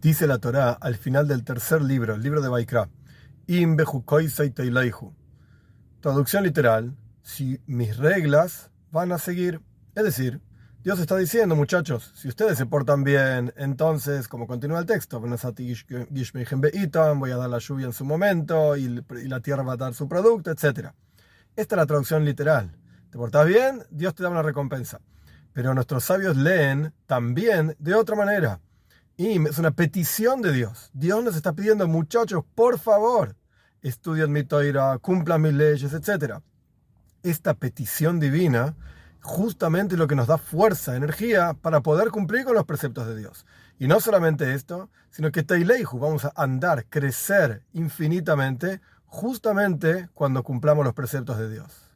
Dice la Torá al final del tercer libro, el libro de Baikra, Traducción literal, si mis reglas van a seguir. Es decir, Dios está diciendo, muchachos, si ustedes se portan bien, entonces, como continúa el texto, voy a dar la lluvia en su momento y la tierra va a dar su producto, etc. Esta es la traducción literal. ¿Te portas bien? Dios te da una recompensa. Pero nuestros sabios leen también de otra manera. Y es una petición de Dios. Dios nos está pidiendo, muchachos, por favor, estudien mi toira, cumplan mis leyes, etc. Esta petición divina justamente lo que nos da fuerza, energía para poder cumplir con los preceptos de Dios. Y no solamente esto, sino que Teileihu vamos a andar, crecer infinitamente, justamente cuando cumplamos los preceptos de Dios.